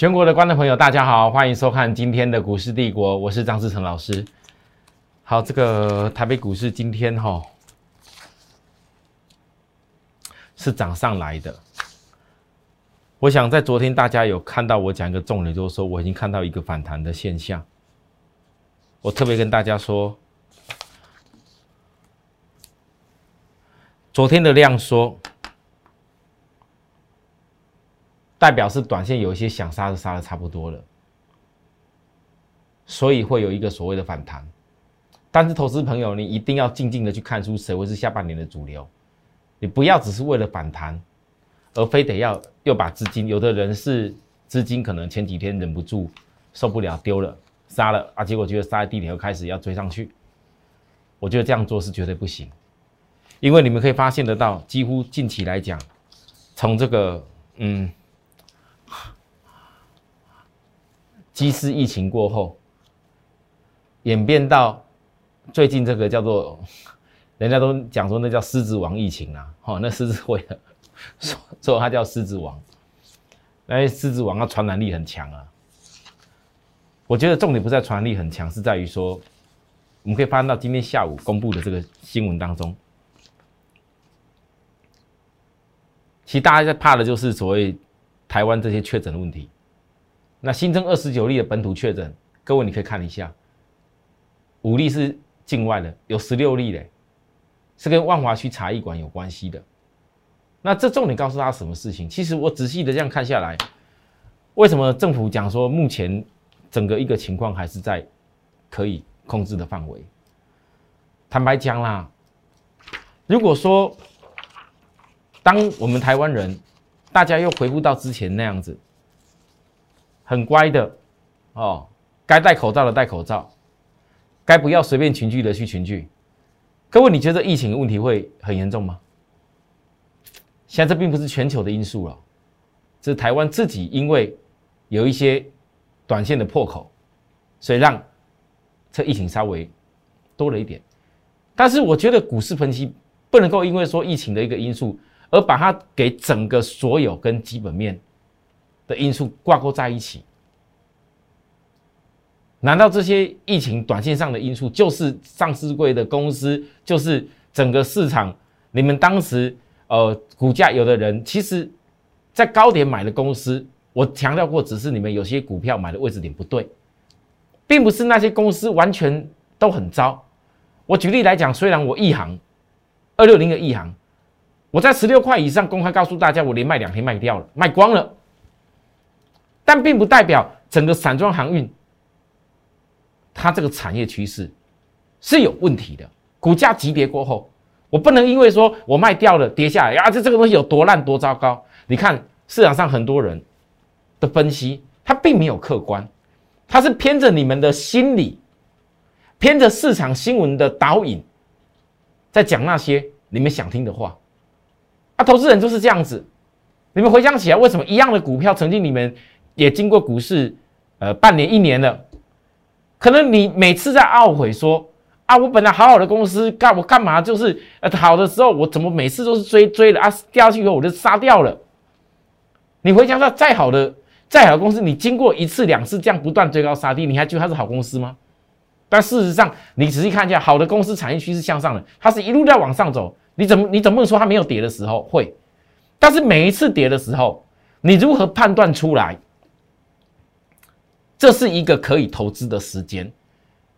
全国的观众朋友，大家好，欢迎收看今天的股市帝国，我是张志成老师。好，这个台北股市今天哈是涨上来的。我想在昨天大家有看到我讲一个重点，就是说我已经看到一个反弹的现象。我特别跟大家说，昨天的量缩。代表是短线有一些想杀的杀的差不多了，所以会有一个所谓的反弹。但是投资朋友，你一定要静静的去看出谁会是下半年的主流，你不要只是为了反弹，而非得要又把资金。有的人是资金可能前几天忍不住受不了丢了杀了啊，结果觉得杀在地里又开始要追上去，我觉得这样做是绝对不行，因为你们可以发现得到，几乎近期来讲，从这个嗯。机师疫情过后，演变到最近这个叫做，人家都讲说那叫狮子王疫情啊，哦，那狮子会说说它叫狮子王，那狮子王它传染力很强啊。我觉得重点不在传染力很强，是在于说，我们可以发现到今天下午公布的这个新闻当中，其实大家在怕的就是所谓台湾这些确诊的问题。那新增二十九例的本土确诊，各位你可以看一下，五例是境外的，有十六例嘞，是跟万华区茶艺馆有关系的。那这重点告诉他什么事情？其实我仔细的这样看下来，为什么政府讲说目前整个一个情况还是在可以控制的范围？坦白讲啦，如果说当我们台湾人大家又回复到之前那样子。很乖的哦，该戴口罩的戴口罩，该不要随便群聚的去群聚。各位，你觉得疫情问题会很严重吗？现在这并不是全球的因素了，这是台湾自己因为有一些短线的破口，所以让这疫情稍微多了一点。但是我觉得股市分析不能够因为说疫情的一个因素，而把它给整个所有跟基本面。的因素挂钩在一起，难道这些疫情短线上的因素就是上市贵的公司，就是整个市场？你们当时呃股价有的人其实，在高点买的公司，我强调过，只是你们有些股票买的位置点不对，并不是那些公司完全都很糟。我举例来讲，虽然我一行二六零的一行，我在十六块以上公开告诉大家，我连卖两天卖掉了，卖光了。但并不代表整个散装航运，它这个产业趋势是有问题的。股价急跌过后，我不能因为说我卖掉了跌下来呀，这这个东西有多烂多糟糕？你看市场上很多人的分析，它并没有客观，它是偏着你们的心理，偏着市场新闻的导引，在讲那些你们想听的话。啊，投资人就是这样子。你们回想起来，为什么一样的股票曾经你们？也经过股市，呃，半年一年了，可能你每次在懊悔说啊，我本来好好的公司干我干嘛就是呃好的时候我怎么每次都是追追了啊掉下去以后我就杀掉了。你回想到再好的再好的公司，你经过一次两次这样不断追高杀低，你还觉得它是好公司吗？但事实上，你仔细看一下，好的公司产业趋势向上的，它是一路在往上走，你怎么你怎么能说它没有跌的时候会？但是每一次跌的时候，你如何判断出来？这是一个可以投资的时间，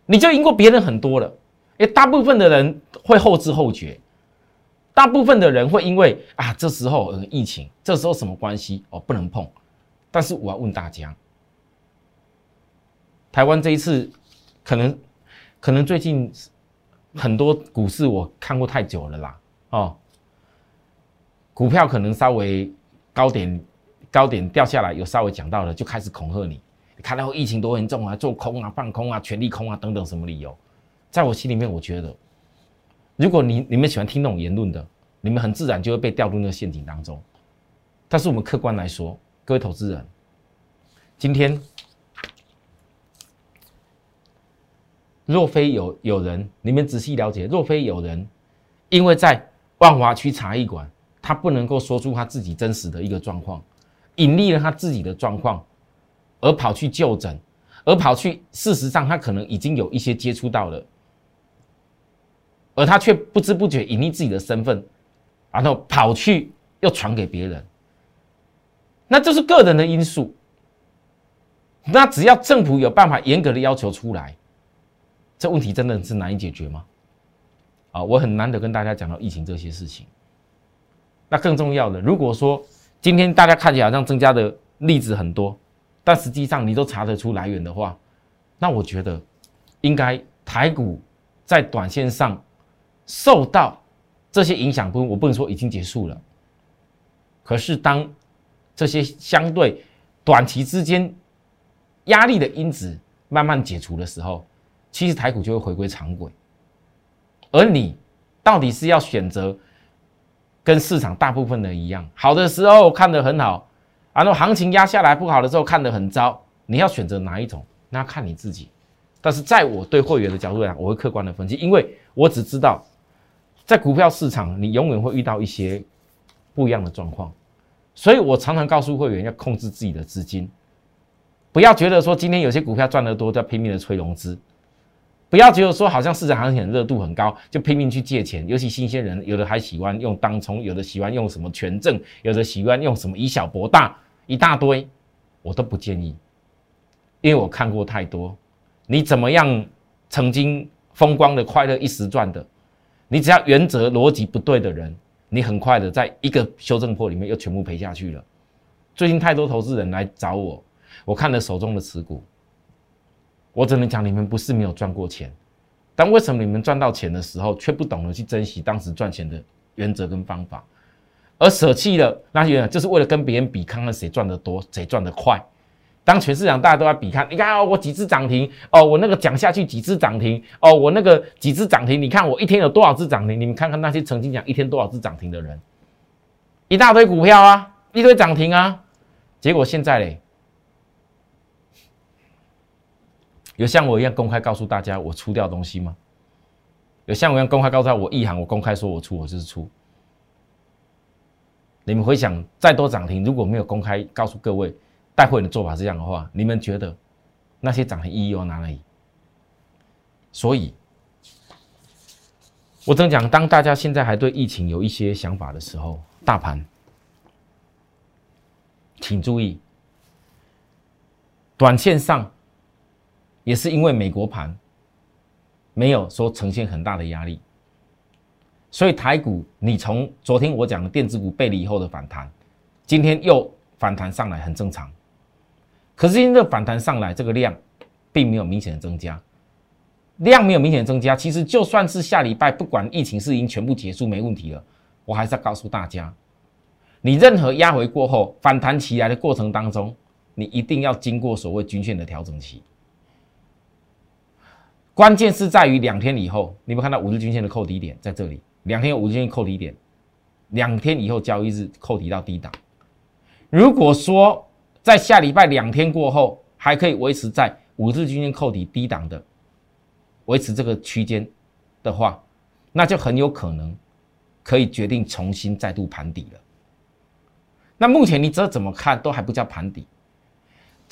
你就赢过别人很多了。诶，大部分的人会后知后觉，大部分的人会因为啊，这时候呃疫情，这时候什么关系哦不能碰。但是我要问大家，台湾这一次可能可能最近很多股市我看过太久了啦哦，股票可能稍微高点高点掉下来，有稍微讲到了，就开始恐吓你。看到疫情多严重啊，做空啊、放空啊、全力空啊等等什么理由，在我心里面，我觉得，如果你你们喜欢听那种言论的，你们很自然就会被掉入那个陷阱当中。但是我们客观来说，各位投资人，今天若非有有人，你们仔细了解，若非有人，因为在万华区茶艺馆，他不能够说出他自己真实的一个状况，隐匿了他自己的状况。而跑去就诊，而跑去事实上他可能已经有一些接触到了，而他却不知不觉隐匿自己的身份，然后跑去又传给别人，那这是个人的因素。那只要政府有办法严格的要求出来，这问题真的是难以解决吗？啊，我很难得跟大家讲到疫情这些事情。那更重要的，如果说今天大家看起来好像增加的例子很多，但实际上你都查得出来源的话，那我觉得应该台股在短线上受到这些影响，不，我不能说已经结束了。可是当这些相对短期之间，压力的因子慢慢解除的时候，其实台股就会回归常轨。而你到底是要选择跟市场大部分的一样，好的时候看得很好，然后行情压下来不好的时候看得很糟，你要选择哪一种？那要看你自己。但是在我对会员的角度来讲，我会客观的分析，因为我只知道在股票市场，你永远会遇到一些不一样的状况，所以我常常告诉会员要控制自己的资金。不要觉得说今天有些股票赚得多，就要拼命的催融资；不要觉得说好像市场行情热度很高，就拼命去借钱。尤其新鲜人，有的还喜欢用当冲，有的喜欢用什么权证，有的喜欢用什么以小博大，一大堆，我都不建议，因为我看过太多。你怎么样曾经风光的快乐一时赚的，你只要原则逻辑不对的人，你很快的在一个修正破里面又全部赔下去了。最近太多投资人来找我。我看了手中的持股，我只能讲你们不是没有赚过钱，但为什么你们赚到钱的时候却不懂得去珍惜当时赚钱的原则跟方法，而舍弃了那些，就是为了跟别人比，看看谁赚得多，谁赚得快。当全市场大家都在比看，你看哦，我几只涨停哦，我那个讲下去几只涨停哦，我那个几只涨停，你看我一天有多少只涨停？你们看看那些曾经讲一天多少只涨停的人，一大堆股票啊，一堆涨停啊，结果现在嘞。有像我一样公开告诉大家我出掉东西吗？有像我一样公开告诉他我一行我公开说我出我就是出。你们回想再多涨停，如果没有公开告诉各位带会的做法是这样的话，你们觉得那些涨停意义又哪里？所以，我正讲，当大家现在还对疫情有一些想法的时候，大盘，请注意，短线上。也是因为美国盘没有说呈现很大的压力，所以台股你从昨天我讲的电子股背离以后的反弹，今天又反弹上来很正常。可是今天这反弹上来，这个量并没有明显的增加，量没有明显的增加。其实就算是下礼拜，不管疫情是已经全部结束没问题了，我还是要告诉大家，你任何压回过后反弹起来的过程当中，你一定要经过所谓均线的调整期。关键是在于两天以后，你们看到五日均线的扣底点在这里，两天有五日均线扣底点，两天以后交易日扣底到低档。如果说在下礼拜两天过后还可以维持在五日均线扣底低档的，维持这个区间的话，那就很有可能可以决定重新再度盘底了。那目前你这怎么看都还不叫盘底。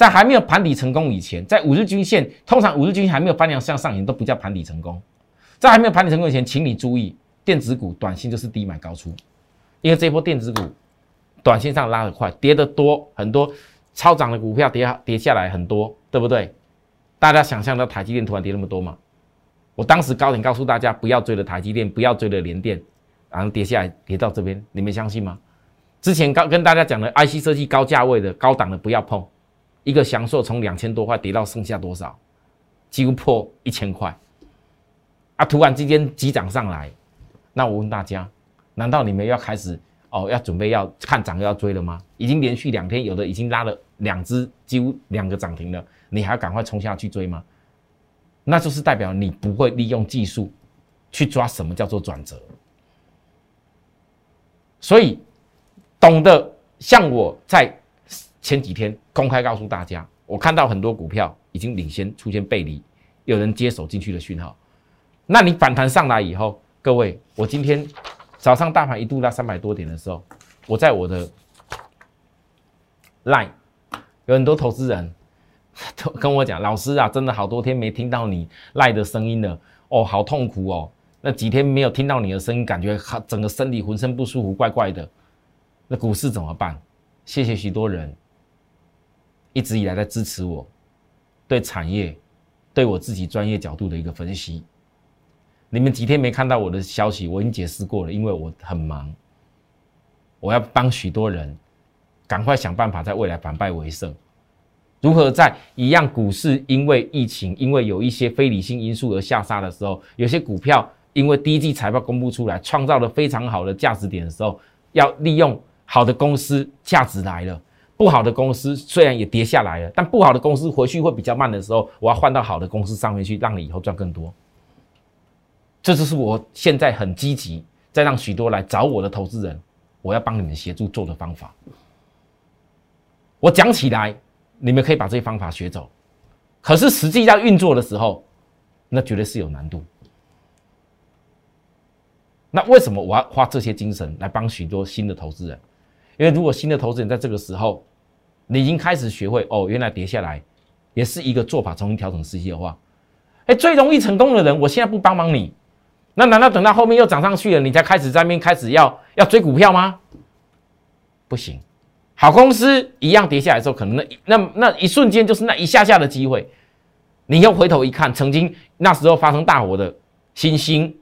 在还没有盘底成功以前，在五日均线通常五日均线还没有翻量向上行都不叫盘底成功。在还没有盘底成功以前，请你注意，电子股短线就是低买高出，因为这波电子股短线上拉得快，跌得多很多，超涨的股票跌跌下来很多，对不对？大家想象到台积电突然跌那么多吗？我当时高点告诉大家不要追了台积电，不要追了联电，然后跌下来跌到这边，你们相信吗？之前刚跟大家讲的 IC 设计高价位的高档的不要碰。一个享受从两千多块跌到剩下多少，几乎破一千块，啊！突然之间急涨上来，那我问大家，难道你们要开始哦，要准备要看涨要追了吗？已经连续两天，有的已经拉了两只，几乎两个涨停了，你还要赶快冲下去追吗？那就是代表你不会利用技术去抓什么叫做转折，所以懂得像我在。前几天公开告诉大家，我看到很多股票已经领先出现背离，有人接手进去的讯号。那你反弹上来以后，各位，我今天早上大盘一度拉三百多点的时候，我在我的 line 有很多投资人 都跟我讲，老师啊，真的好多天没听到你赖的声音了，哦，好痛苦哦。那几天没有听到你的声音，感觉好整个身体浑身不舒服，怪怪的。那股市怎么办？谢谢许多人一直以来在支持我，对产业，对我自己专业角度的一个分析。你们几天没看到我的消息，我已经解释过了，因为我很忙，我要帮许多人赶快想办法在未来反败为胜。如何在一样股市因为疫情，因为有一些非理性因素而下杀的时候，有些股票？因为第一季财报公布出来，创造了非常好的价值点的时候，要利用好的公司价值来了，不好的公司虽然也跌下来了，但不好的公司回去会比较慢的时候，我要换到好的公司上面去，让你以后赚更多。这就是我现在很积极，在让许多来找我的投资人，我要帮你们协助做的方法。我讲起来，你们可以把这些方法学走，可是实际要运作的时候，那绝对是有难度。那为什么我要花这些精神来帮许多新的投资人？因为如果新的投资人在这个时候，你已经开始学会哦，原来跌下来也是一个做法，重新调整时机的话，哎，最容易成功的人，我现在不帮忙你，那难道等到后面又涨上去了，你才开始在面开始要要追股票吗？不行，好公司一样跌下来的时候，可能那那那一瞬间就是那一下下的机会，你又回头一看，曾经那时候发生大火的星星，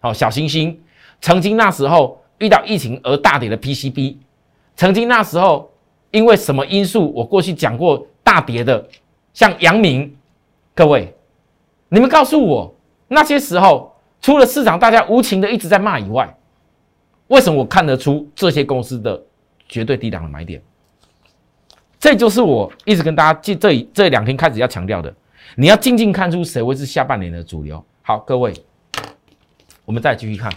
好小星星。曾经那时候遇到疫情而大跌的 PCB，曾经那时候因为什么因素，我过去讲过大跌的，像阳明，各位，你们告诉我，那些时候除了市场大家无情的一直在骂以外，为什么我看得出这些公司的绝对低档的买点？这就是我一直跟大家这这这两天开始要强调的，你要静静看出谁会是下半年的主流。好，各位，我们再继续看。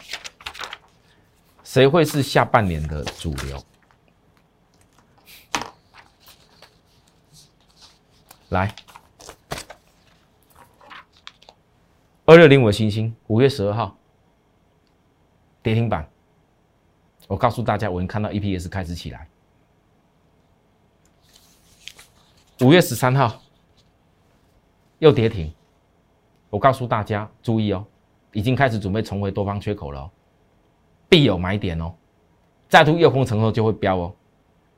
谁会是下半年的主流？来，二六零五星星，五月十二号跌停板。我告诉大家，我已经看到 EPS 开始起来。五月十三号又跌停。我告诉大家注意哦，已经开始准备重回多方缺口了哦。必有买点哦，再度右空成后就会飙哦。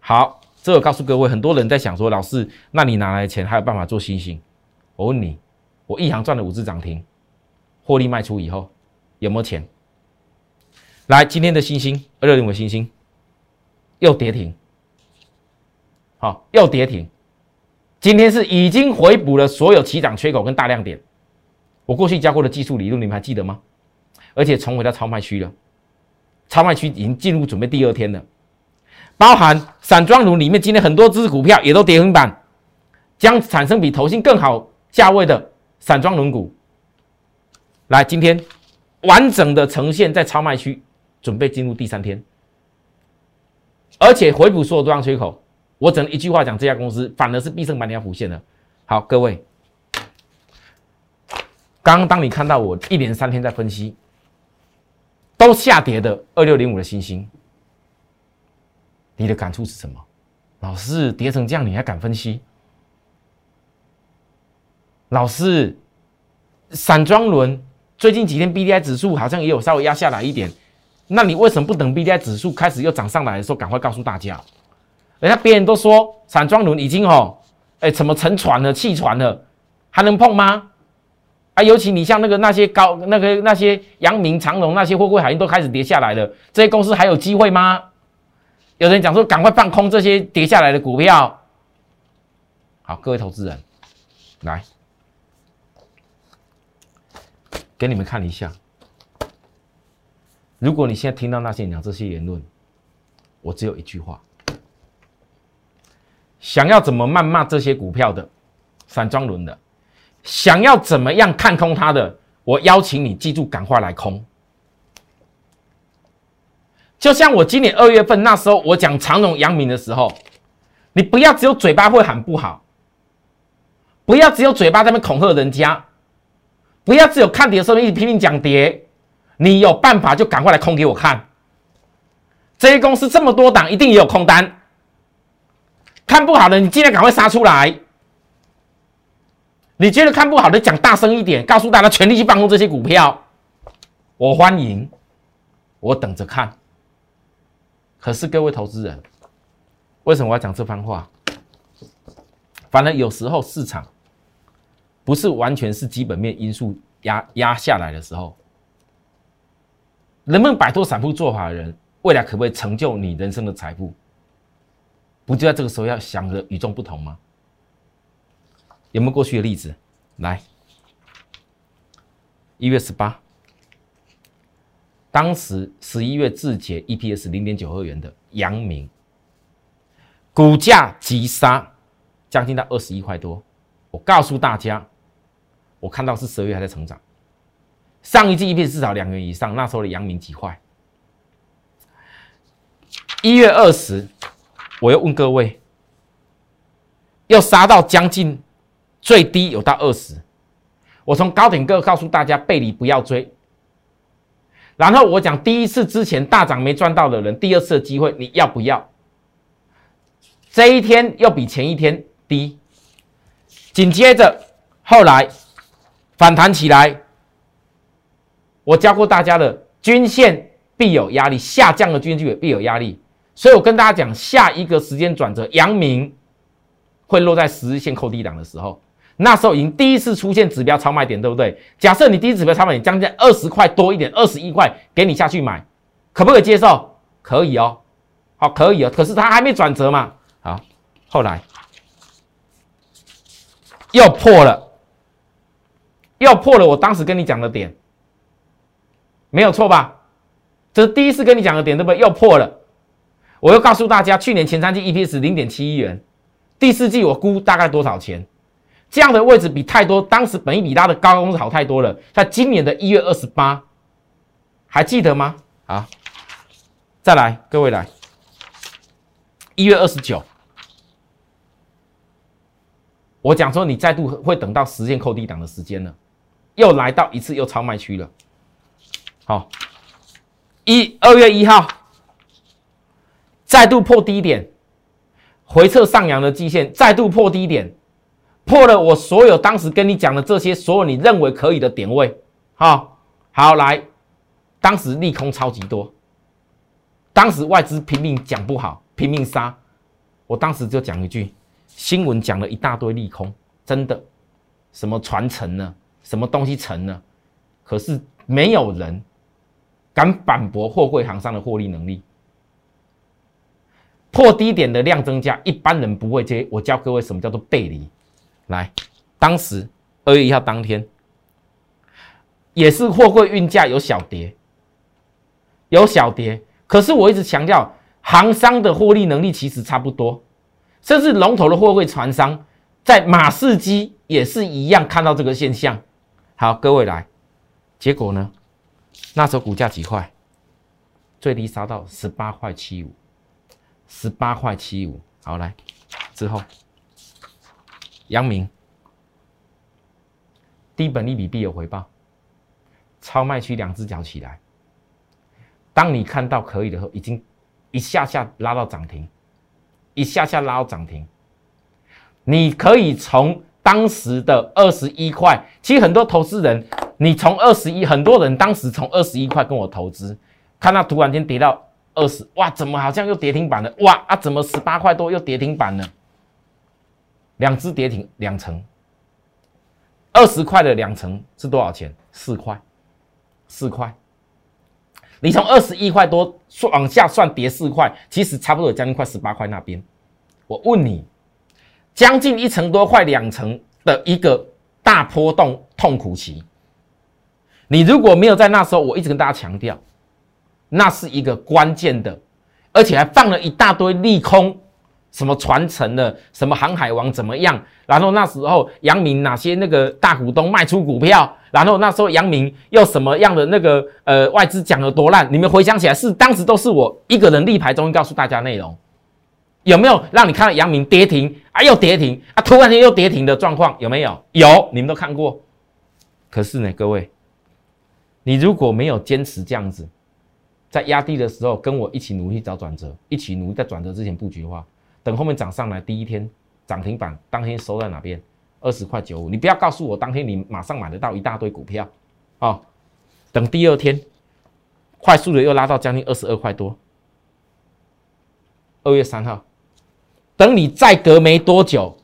好，这个告诉各位，很多人在想说，老师，那你拿来钱还有办法做星星？我问你，我一行赚了五只涨停，获利卖出以后有没有钱？来，今天的星星二六零五星星又跌停，好，又跌停。今天是已经回补了所有起涨缺口跟大量点。我过去教过的技术理论，你们还记得吗？而且重回到超卖区了。超卖区已经进入准备第二天了，包含散装轮里面，今天很多只股票也都跌停板，将产生比投信更好价位的散装轮股。来，今天完整的呈现在超卖区，准备进入第三天，而且回补所有多方缺口。我只能一句话讲，这家公司反而是必胜百年浮现了。好，各位，刚刚当你看到我一连三天在分析。都下跌的二六零五的星星，你的感触是什么？老师跌成这样，你还敢分析？老师，散装轮最近几天 B D I 指数好像也有稍微压下来一点，那你为什么不等 B D I 指数开始又涨上来的时候，赶快告诉大家？人家别人都说散装轮已经哦，哎，怎么沉船了、弃船了，还能碰吗？啊，尤其你像那个那些高那个那些阳明长荣那些货柜海运都开始跌下来了，这些公司还有机会吗？有人讲说赶快放空这些跌下来的股票。好，各位投资人，来给你们看一下。如果你现在听到那些讲这些言论，我只有一句话：想要怎么谩骂这些股票的散装轮的。想要怎么样看空它的，我邀请你记住，赶快来空。就像我今年二月份那时候，我讲长荣、阳明的时候，你不要只有嘴巴会喊不好，不要只有嘴巴在那恐吓人家，不要只有看跌的时候一直拼命讲跌，你有办法就赶快来空给我看。这些公司这么多档，一定也有空单，看不好的，你今天赶快杀出来。你觉得看不好的，讲大声一点，告诉大家全力去放空这些股票，我欢迎，我等着看。可是各位投资人，为什么我要讲这番话？反正有时候市场不是完全是基本面因素压压下来的时候，能不能摆脱散户做法的人，未来可不可以成就你人生的财富？不就在这个时候要想着与众不同吗？有没有过去的例子？来，一月十八，当时十一月自结 EPS 零点九二元的阳明，股价急杀。将近到二十一块多，我告诉大家，我看到是十二月还在成长，上一季 EPS 至少两元以上，那时候的阳明几块。一月二十，我又问各位，要杀到将近最低有到二十，我从高点哥告诉大家背离不要追，然后我讲第一次之前大涨没赚到的人，第二次的机会你要不要？这一天又比前一天。低，紧接着后来反弹起来，我教过大家的均线必有压力，下降的均线必有压力，所以我跟大家讲，下一个时间转折，阳明会落在十日线扣低档的时候，那时候已经第一次出现指标超卖点，对不对？假设你第一指标超卖点将近二十块多一点，二十一块给你下去买，可不可以接受？可以哦，好，可以哦。可是它还没转折嘛，好，后来。又破了，又破了！我当时跟你讲的点，没有错吧？这是第一次跟你讲的点，对不对？又破了。我又告诉大家，去年前三季 EPS 零点七一元，第四季我估大概多少钱？这样的位置比太多，当时本益比拉的高公司好太多了。在今年的一月二十八，还记得吗？啊，再来，各位来，一月二十九。我讲说，你再度会等到实现扣低档的时间了，又来到一次又超卖区了。好，一二月一号再度破低点，回撤上扬的季线再度破低点，破了我所有当时跟你讲的这些所有你认为可以的点位。好，好来，当时利空超级多，当时外资拼命讲不好，拼命杀，我当时就讲一句。新闻讲了一大堆利空，真的，什么传承呢？什么东西成呢？可是没有人敢反驳货柜行商的获利能力。破低点的量增加，一般人不会接。我教各位什么叫做背离。来，当时二月一号当天，也是货柜运价有小跌，有小跌。可是我一直强调，行商的获利能力其实差不多。甚至龙头的货柜船商，在马士基也是一样看到这个现象。好，各位来，结果呢？那时候股价几块？最低杀到十八块七五，十八块七五。好，来之后，阳明低本利比必有回报，超卖区两只脚起来。当你看到可以的时候，已经一下下拉到涨停。一下下拉到涨停，你可以从当时的二十一块，其实很多投资人，你从二十一，很多人当时从二十一块跟我投资，看到突然间跌到二十，哇，怎么好像又跌停板了？哇啊，怎么十八块多又跌停板了？两只跌停两成，二十块的两成是多少钱？四块，四块。你从二十一块多算往下算，跌四块，其实差不多将近快十八块那边。我问你，将近一层多，快两层的一个大波动痛苦期，你如果没有在那时候，我一直跟大家强调，那是一个关键的，而且还放了一大堆利空。什么传承的，什么航海王怎么样？然后那时候杨明哪些那个大股东卖出股票？然后那时候杨明又什么样的那个呃外资讲的多烂？你们回想起来，是当时都是我一个人立牌中告诉大家内容，有没有让你看到杨明跌停啊？又跌停啊？突然间又跌停的状况有没有？有，你们都看过。可是呢，各位，你如果没有坚持这样子，在压低的时候跟我一起努力找转折，一起努力在转折之前布局的话。等后面涨上来，第一天涨停板当天收在哪边？二十块九五。你不要告诉我当天你马上买得到一大堆股票，啊，等第二天快速的又拉到将近二十二块多。二月三号，等你再隔没多久，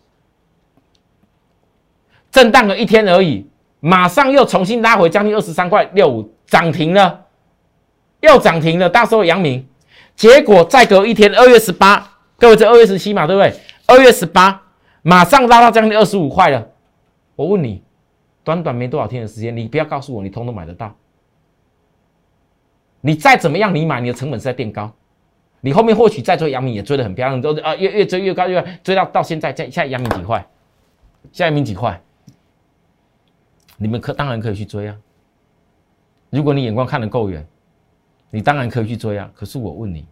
震荡了一天而已，马上又重新拉回将近二十三块六五，涨停了，又涨停了。到时候阳明，结果再隔一天，二月十八，各位这二月十七嘛，对不对？二月十八，马上拉到将近二十五块了。我问你，短短没多少天的时间，你不要告诉我你通通买得到。你再怎么样，你买你的成本是在垫高。你后面或许再追阳明也追得很漂亮，都啊越越追越高，越追到到现在，现现在阳明几块？现在阳明几块？你们可当然可以去追啊！如果你眼光看得够远，你当然可以去追啊。可是我问你，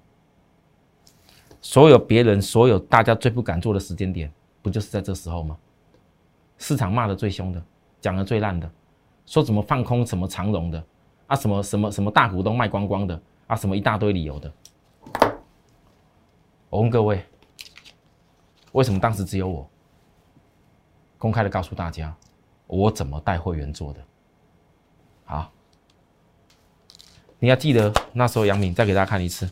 所有别人、所有大家最不敢做的时间点，不就是在这时候吗？市场骂的最凶的，讲的最烂的，说怎么放空什么长荣的啊，什么什么什么大股东卖光光的啊，什么一大堆理由的。我问各位，为什么当时只有我公开的告诉大家，我怎么带会员做的？好，你要记得那时候杨敏再给大家看一次，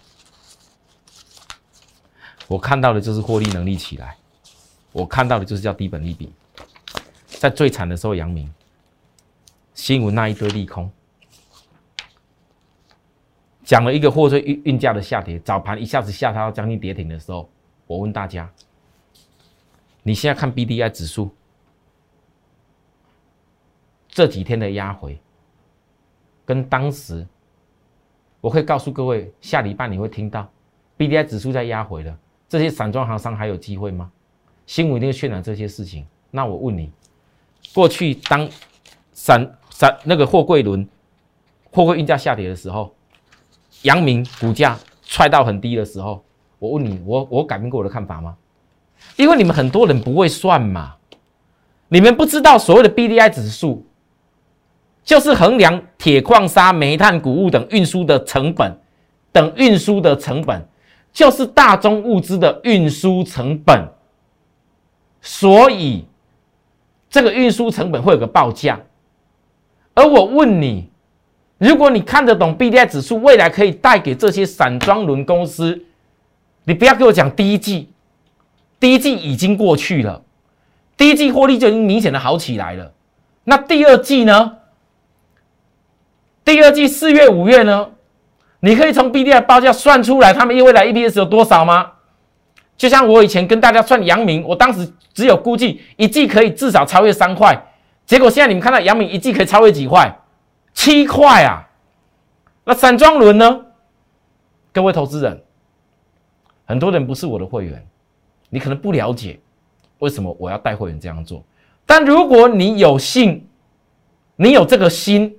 我看到的就是获利能力起来，我看到的就是叫低本利比，在最惨的时候，阳明新闻那一堆利空。讲了一个货车运运价的下跌，早盘一下子下到将近跌停的时候，我问大家：你现在看 B D I 指数这几天的压回，跟当时，我可以告诉各位，下礼拜你会听到 B D I 指数在压回了，这些散装行商还有机会吗？新闻一定渲染这些事情。那我问你，过去当散散那个货柜轮货柜运价下跌的时候？阳明股价踹到很低的时候，我问你，我我改变过我的看法吗？因为你们很多人不会算嘛，你们不知道所谓的 B D I 指数，就是衡量铁矿砂、煤炭、谷物等运输的成本，等运输的成本就是大宗物资的运输成本，所以这个运输成本会有个报价，而我问你。如果你看得懂 B D I 指数未来可以带给这些散装轮公司，你不要给我讲第一季，第一季已经过去了，第一季获利就已经明显的好起来了。那第二季呢？第二季四月、五月呢？你可以从 B D I 报价算出来，他们未来 E P S 有多少吗？就像我以前跟大家算阳明，我当时只有估计一季可以至少超越三块，结果现在你们看到阳明一季可以超越几块？七块啊，那散装轮呢？各位投资人，很多人不是我的会员，你可能不了解为什么我要带会员这样做。但如果你有幸，你有这个心，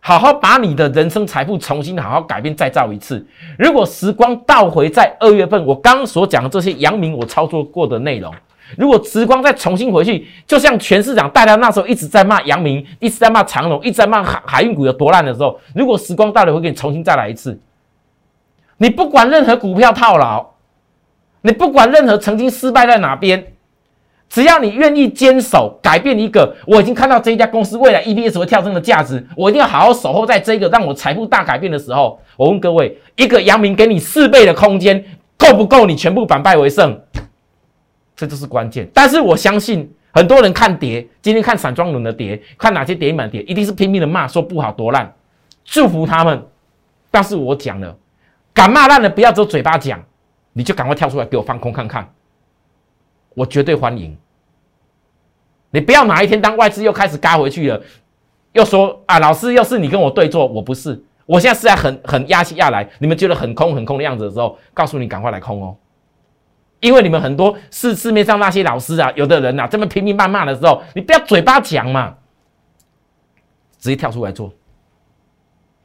好好把你的人生财富重新好好改变再造一次。如果时光倒回在二月份，我刚刚所讲的这些阳明我操作过的内容。如果时光再重新回去，就像全市长大家那时候一直在骂阳明，一直在骂长隆，一直在骂海海运股有多烂的时候，如果时光到了，会给你重新再来一次。你不管任何股票套牢，你不管任何曾经失败在哪边，只要你愿意坚守，改变一个，我已经看到这一家公司未来 EPS 会跳升的价值，我一定要好好守候在这个让我财富大改变的时候。我问各位，一个阳明给你四倍的空间，够不够你全部反败为胜？这就是关键，但是我相信很多人看跌，今天看散装轮的跌，看哪些跌满跌，一定是拼命的骂，说不好多烂，祝福他们。但是我讲了，敢骂烂的不要只有嘴巴讲，你就赶快跳出来给我放空看看，我绝对欢迎。你不要哪一天当外资又开始嘎回去了，又说啊，老师又是你跟我对坐，我不是，我现在是在很很压下压来，你们觉得很空很空的样子的时候，告诉你赶快来空哦。因为你们很多市市面上那些老师啊，有的人呐这么拼命谩骂的时候，你不要嘴巴讲嘛，直接跳出来做，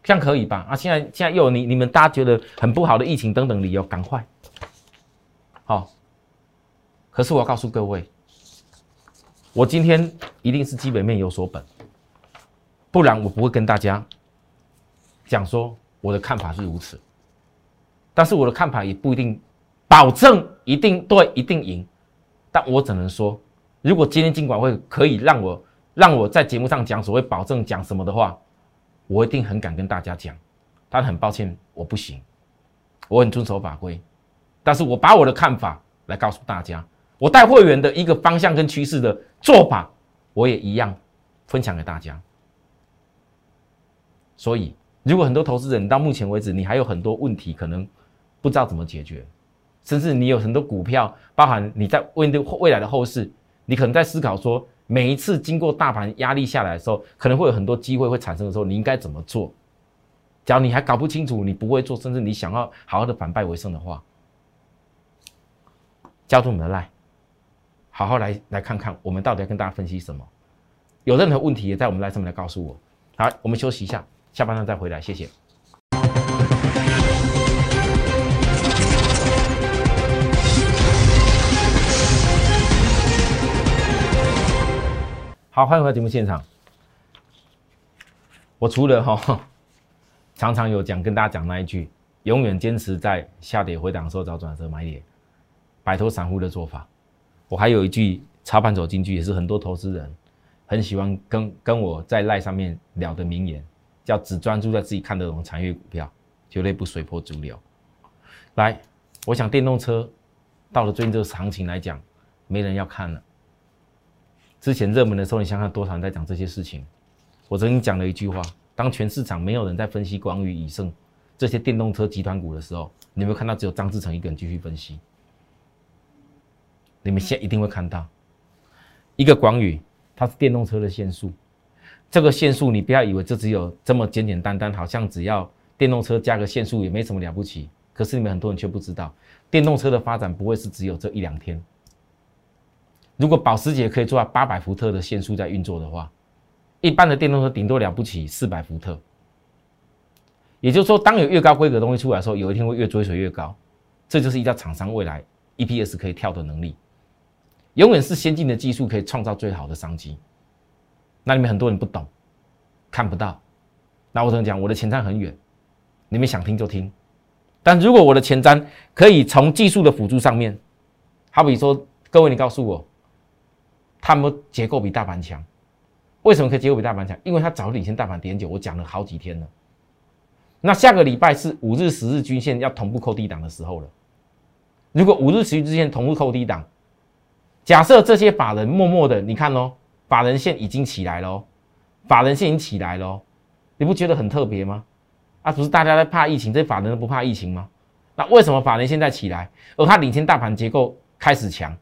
这样可以吧？啊，现在现在又有你你们大家觉得很不好的疫情等等理由，赶快，好。可是我要告诉各位，我今天一定是基本面有所本，不然我不会跟大家讲说我的看法是如此，但是我的看法也不一定。保证一定对，一定赢，但我只能说，如果今天金管会可以让我让我在节目上讲所谓保证讲什么的话，我一定很敢跟大家讲。但很抱歉，我不行，我很遵守法规，但是我把我的看法来告诉大家，我带会员的一个方向跟趋势的做法，我也一样分享给大家。所以，如果很多投资人到目前为止，你还有很多问题可能不知道怎么解决，甚至你有很多股票，包含你在未对未来的后市，你可能在思考说，每一次经过大盘压力下来的时候，可能会有很多机会会产生的时候，你应该怎么做？假如你还搞不清楚，你不会做，甚至你想要好好的反败为胜的话，加入我们的赖，好好来来看看我们到底要跟大家分析什么。有任何问题也在我们来上面来告诉我。好，我们休息一下。下半段再回来，谢谢。好，欢迎回到节目现场。我除了哈，常常有讲跟大家讲那一句，永远坚持在下跌回档的时候找转折买点，摆脱散户的做法。我还有一句操盘手金句，也是很多投资人很喜欢跟跟我在赖上面聊的名言。叫只专注在自己看得懂产业股票，绝对不随波逐流。来，我想电动车到了最近这个行情来讲，没人要看了。之前热门的时候，你想想多少人在讲这些事情？我曾经讲了一句话：当全市场没有人在分析光宇、以盛这些电动车集团股的时候，你有没有看到只有张志成一个人继续分析。你们现在一定会看到一个广宇，它是电动车的限速。这个限速，你不要以为就只有这么简简单单，好像只要电动车加个限速也没什么了不起。可是你们很多人却不知道，电动车的发展不会是只有这一两天。如果保时捷可以做到八百伏特的限速在运作的话，一般的电动车顶多了不起四百伏特。也就是说，当有越高规格东西出来的时候，有一天会越追随越高。这就是一家厂商未来 EPS 可以跳的能力，永远是先进的技术可以创造最好的商机。那里面很多人不懂，看不到。那我怎么讲？我的前瞻很远，你们想听就听。但如果我的前瞻可以从技术的辅助上面，好比说，各位你告诉我，他们结构比大盘强，为什么可以结构比大盘强？因为它早领先大盘点九，我讲了好几天了。那下个礼拜是五日、十日均线要同步扣低档的时候了。如果五日、十日均线同步扣低档，假设这些法人默默的，你看哦。法人线已经起来了哦，法人线已经起来了哦，你不觉得很特别吗？啊，不是大家在怕疫情，这法人都不怕疫情吗？那为什么法人现在起来，而它领先大盘结构开始强？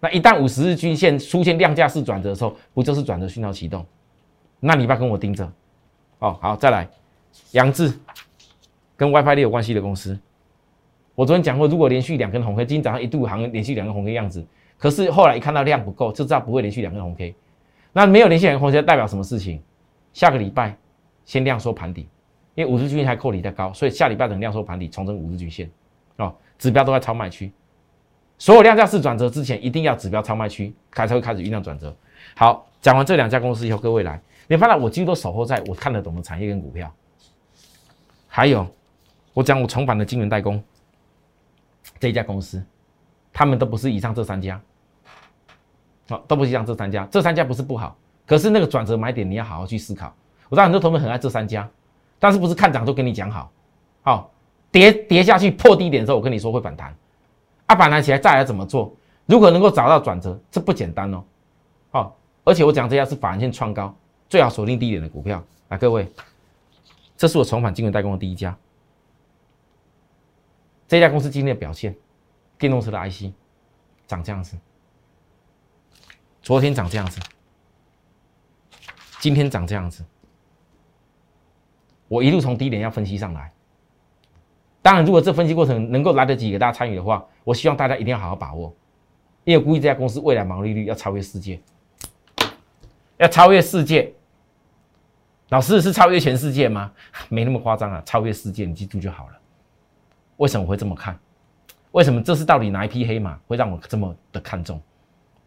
那一旦五十日均线出现量价式转折的时候，不就是转折讯号启动？那你不要跟我盯着哦。好，再来，杨志跟 WiFi 六有关系的公司，我昨天讲过，如果连续两根红黑，今天早上一度好像连续两根红黑样子。可是后来一看到量不够，就知道不会连续两根红 K。那没有连续两根红 K 代表什么事情？下个礼拜先量缩盘底，因为五日均线还扣离太高，所以下礼拜等量缩盘底重整五日均线哦，指标都在超卖区。所有量价是转折之前，一定要指标超卖区，才会开始酝酿转折。好，讲完这两家公司以后，各位来，你发现我几乎都守候在我看得懂的产业跟股票。还有，我讲我重返的金源代工这一家公司，他们都不是以上这三家。好，都不是以上这三家，这三家不是不好，可是那个转折买点你要好好去思考。我知道很多同学很爱这三家，但是不是看涨都跟你讲好，好跌跌下去破低点的时候，我跟你说会反弹，啊反弹起来再来怎么做？如果能够找到转折，这不简单哦。好，而且我讲这家是反线创高，最好锁定低点的股票。来，各位，这是我重返金融代工的第一家，这家公司今天的表现，电动车的 IC 长这样子。昨天长这样子，今天长这样子，我一路从低点要分析上来。当然，如果这分析过程能够来得及给大家参与的话，我希望大家一定要好好把握，因为估计这家公司未来毛利率要超越世界，要超越世界。老师是超越全世界吗？没那么夸张啊，超越世界，你记住就好了。为什么会这么看？为什么这是到底哪一匹黑马会让我这么的看重？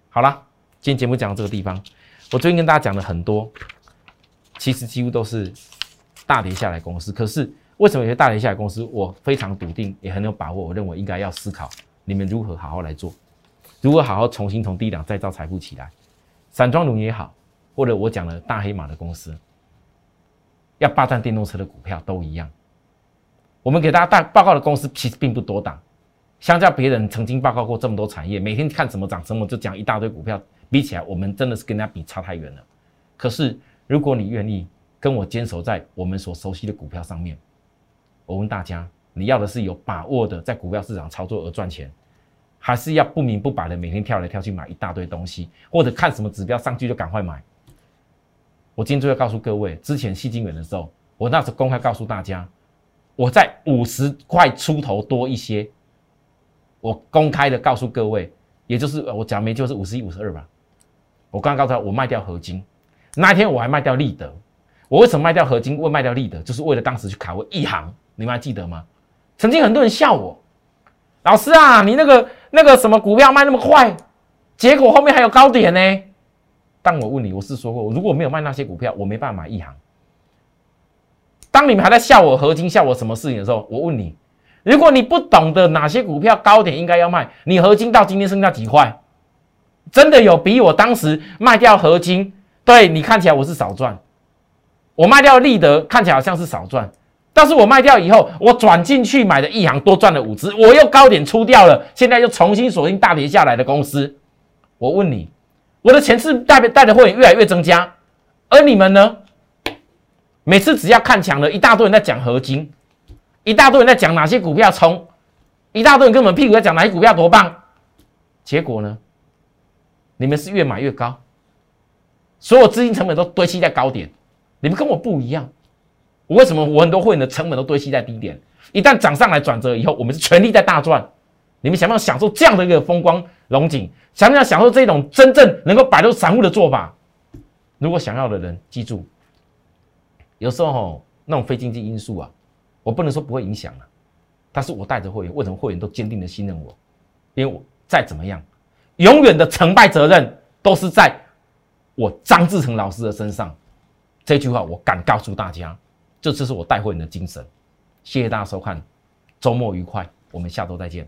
好了。今天节目讲到这个地方，我最近跟大家讲了很多，其实几乎都是大跌下来公司。可是为什么有些大跌下来公司，我非常笃定，也很有把握，我认为应该要思考你们如何好好来做。如何好好重新从低档再造财富起来？散装轮也好，或者我讲的大黑马的公司，要霸占电动车的股票都一样。我们给大家大报告的公司其实并不多档，相较别人曾经报告过这么多产业，每天看什么涨什么就讲一大堆股票，比起来我们真的是跟人家比差太远了。可是如果你愿意跟我坚守在我们所熟悉的股票上面，我问大家，你要的是有把握的在股票市场操作而赚钱，还是要不明不白的每天跳来跳去买一大堆东西，或者看什么指标上去就赶快买？我今天就要告诉各位，之前细金远的时候，我那时公开告诉大家。我在五十块出头多一些，我公开的告诉各位，也就是我讲没就是五十一、五十二吧。我刚刚告诉他，我卖掉合金，那一天我还卖掉立德。我为什么卖掉合金？为卖掉立德，就是为了当时去卡位一行，你们还记得吗？曾经很多人笑我，老师啊，你那个那个什么股票卖那么快，结果后面还有高点呢。但我问你，我是说过，如果没有卖那些股票，我没办法买一行。当你们还在笑我合金、笑我什么事情的时候，我问你：如果你不懂得哪些股票高点应该要卖，你合金到今天剩下几块？真的有比我当时卖掉合金，对你看起来我是少赚。我卖掉立德看起来好像是少赚，但是我卖掉以后，我转进去买的一行多赚了五只，我又高点出掉了，现在又重新锁定大跌下来的公司。我问你，我的钱是带带的会员越来越增加，而你们呢？每次只要看强了，一大堆人在讲合金，一大堆人在讲哪些股票冲，一大堆人跟我们屁股在讲哪些股票多棒，结果呢？你们是越买越高，所有资金成本都堆积在高点，你们跟我不一样。我为什么我很多会员的成本都堆积在低点？一旦涨上来转折以后，我们是全力在大赚。你们想不想享受这样的一个风光龙景？想不想享受这种真正能够摆脱散户的做法？如果想要的人，记住。有时候吼，那种非经济因素啊，我不能说不会影响啊。但是我带着会员，为什么会员都坚定的信任我？因为我再怎么样，永远的成败责任都是在我张志成老师的身上。这句话我敢告诉大家，这就是我带会员的精神。谢谢大家收看，周末愉快，我们下周再见。